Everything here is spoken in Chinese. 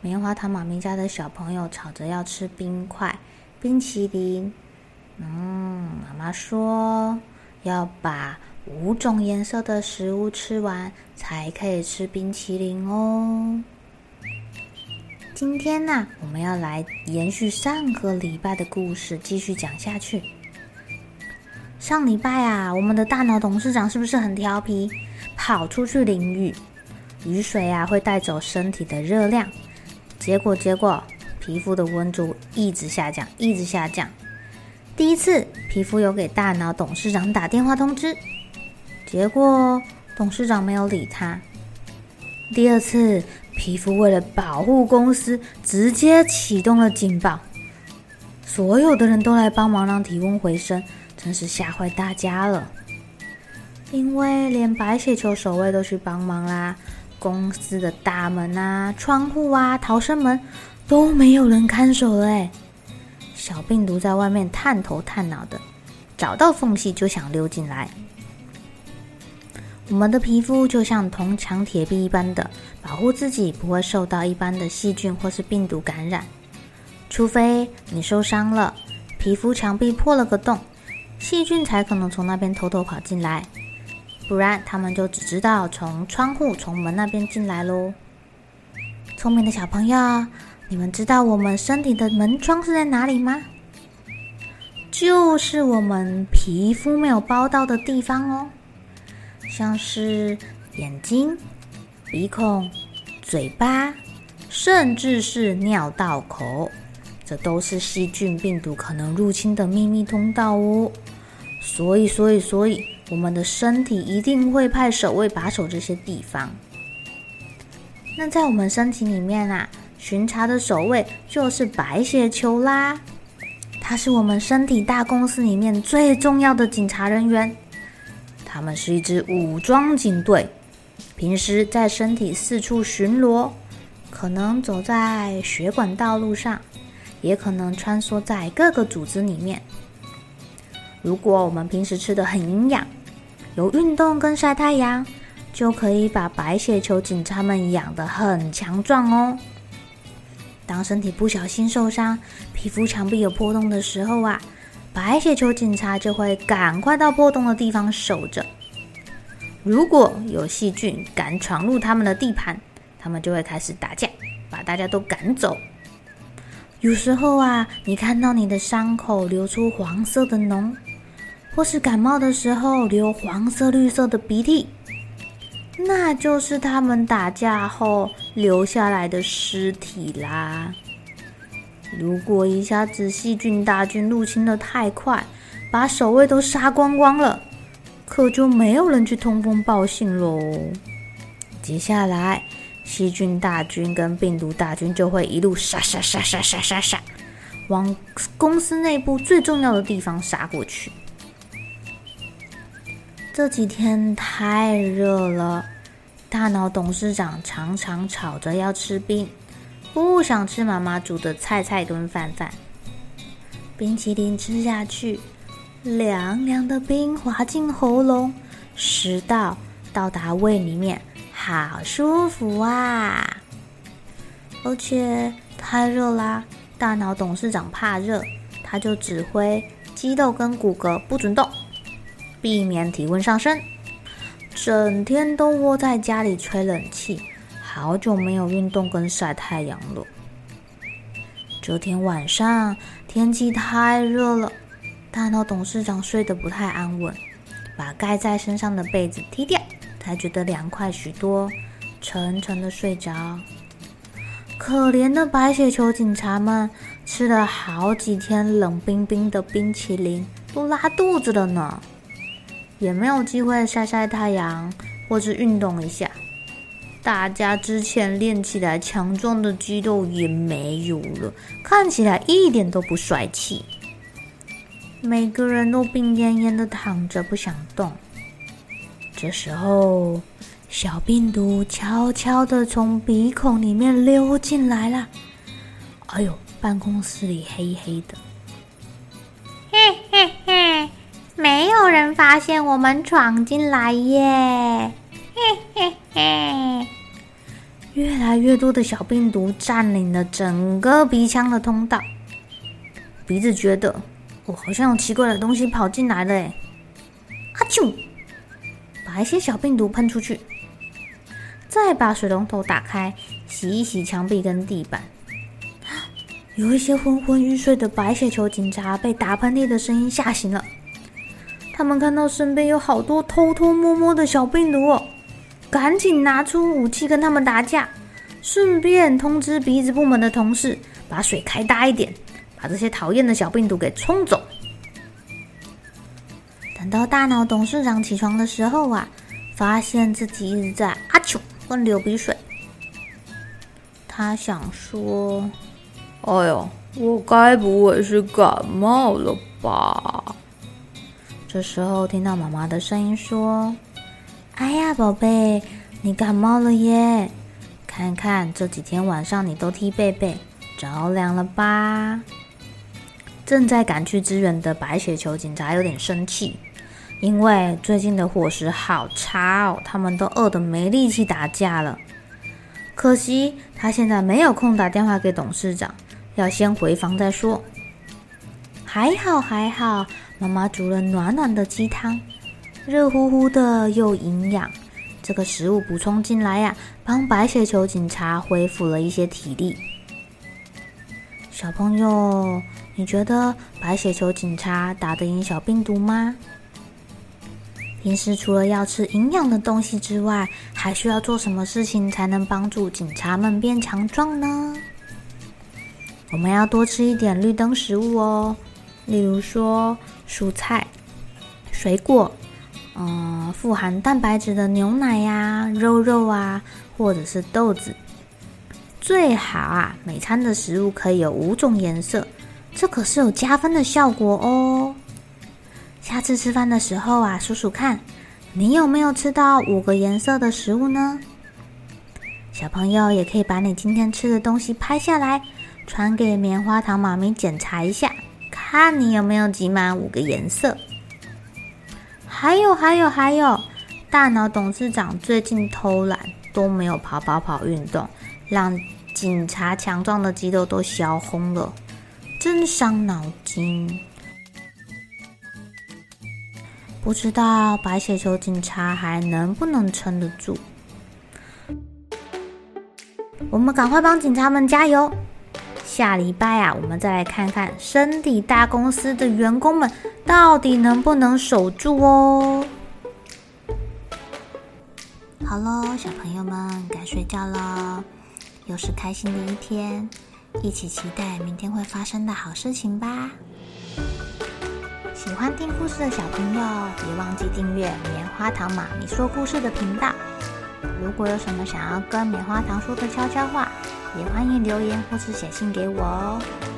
棉花糖妈咪家的小朋友吵着要吃冰块、冰淇淋。嗯，妈妈说要把五种颜色的食物吃完才可以吃冰淇淋哦。今天呢，我们要来延续上个礼拜的故事，继续讲下去。上礼拜啊，我们的大脑董事长是不是很调皮，跑出去淋雨？雨水啊，会带走身体的热量。结果，结果，皮肤的温度一直下降，一直下降。第一次，皮肤有给大脑董事长打电话通知，结果董事长没有理他。第二次，皮肤为了保护公司，直接启动了警报，所有的人都来帮忙让体温回升，真是吓坏大家了。因为连白血球守卫都去帮忙啦。公司的大门啊、窗户啊、逃生门都没有人看守了哎！小病毒在外面探头探脑的，找到缝隙就想溜进来。我们的皮肤就像铜墙铁壁一般的，保护自己不会受到一般的细菌或是病毒感染。除非你受伤了，皮肤墙壁破了个洞，细菌才可能从那边偷偷跑进来。不然，他们就只知道从窗户、从门那边进来喽。聪明的小朋友，你们知道我们身体的门窗是在哪里吗？就是我们皮肤没有包到的地方哦，像是眼睛、鼻孔、嘴巴，甚至是尿道口，这都是细菌、病毒可能入侵的秘密通道哦。所以，所以，所以。我们的身体一定会派守卫把守这些地方。那在我们身体里面啊，巡查的守卫就是白血球啦。它是我们身体大公司里面最重要的警察人员。他们是一支武装警队，平时在身体四处巡逻，可能走在血管道路上，也可能穿梭在各个组织里面。如果我们平时吃的很营养，有运动跟晒太阳，就可以把白血球警察们养得很强壮哦。当身体不小心受伤，皮肤墙壁有破洞的时候啊，白血球警察就会赶快到破洞的地方守着。如果有细菌敢闯入他们的地盘，他们就会开始打架，把大家都赶走。有时候啊，你看到你的伤口流出黄色的脓。或是感冒的时候流黄色、绿色的鼻涕，那就是他们打架后留下来的尸体啦。如果一下子细菌大军入侵得太快，把守卫都杀光光了，可就没有人去通风报信喽。接下来，细菌大军跟病毒大军就会一路杀杀杀杀杀杀杀，往公司内部最重要的地方杀过去。这几天太热了，大脑董事长常常吵着要吃冰，不想吃妈妈煮的菜菜跟饭饭。冰淇淋吃下去，凉凉的冰滑进喉咙，食道到达胃里面，好舒服啊！而且太热啦，大脑董事长怕热，他就指挥肌肉跟骨骼不准动。避免体温上升，整天都窝在家里吹冷气，好久没有运动跟晒太阳了。昨天晚上天气太热了，大脑董事长睡得不太安稳，把盖在身上的被子踢掉，才觉得凉快许多，沉沉的睡着。可怜的白血球警察们吃了好几天冷冰冰的冰淇淋，都拉肚子了呢，也没有机会晒晒太阳或是运动一下。大家之前练起来强壮的肌肉也没有了，看起来一点都不帅气。每个人都病恹恹的躺着，不想动。这时候，小病毒悄悄的从鼻孔里面溜进来了。哎呦，办公室里黑黑的。有人发现我们闯进来耶。嘿嘿嘿。越来越多的小病毒占领了整个鼻腔的通道。鼻子觉得，我、好像有奇怪的东西跑进来了，哎，阿啾，把一些小病毒喷出去。再把水龙头打开，洗一洗墙壁跟地板。有一些昏昏欲睡的白血球警察被打喷嚏的声音吓醒了。他们看到身边有好多偷偷摸摸的小病毒哦，赶紧拿出武器跟他们打架，顺便通知鼻子部门的同事把水开大一点，把这些讨厌的小病毒给冲走。等到大脑董事长起床的时候啊，发现自己一直在阿啾。会流鼻水，他想说：“哎呦，我该不会是感冒了吧？”这时候听到妈妈的声音说：“哎呀，宝贝，你感冒了耶！看看这几天晚上你都踢被被，着凉了吧？”正在赶去支援的白雪球警察有点生气。因为最近的伙食好差哦，他们都饿得没力气打架了。可惜他现在没有空打电话给董事长，要先回房再说。还好还好，妈妈煮了暖暖的鸡汤，热乎乎的又营养。这个食物补充进来呀，帮白血球警察恢复了一些体力。小朋友，你觉得白血球警察打得赢小病毒吗？平时除了要吃营养的东西之外，还需要做什么事情才能帮助警察们变强壮呢？我们要多吃一点绿灯食物哦，例如说蔬菜、水果，嗯，富含蛋白质的牛奶呀、肉肉啊，或者是豆子。最好啊，每餐的食物可以有五种颜色，这可是有加分的效果哦。下次吃饭的时候啊，数数看，你有没有吃到五个颜色的食物呢？小朋友也可以把你今天吃的东西拍下来，传给棉花糖妈咪检查一下，看你有没有集满五个颜色。还有还有还有，大脑董事长最近偷懒，都没有跑跑跑运动，让警察强壮的肌肉都消红了，真伤脑筋。不知道白血球警察还能不能撑得住？我们赶快帮警察们加油！下礼拜啊，我们再来看看身体大公司的员工们到底能不能守住哦。好喽，小朋友们该睡觉了，又是开心的一天，一起期待明天会发生的好事情吧。喜欢听故事的小朋友，别忘记订阅棉花糖妈咪说故事的频道。如果有什么想要跟棉花糖说的悄悄话，也欢迎留言或是写信给我哦。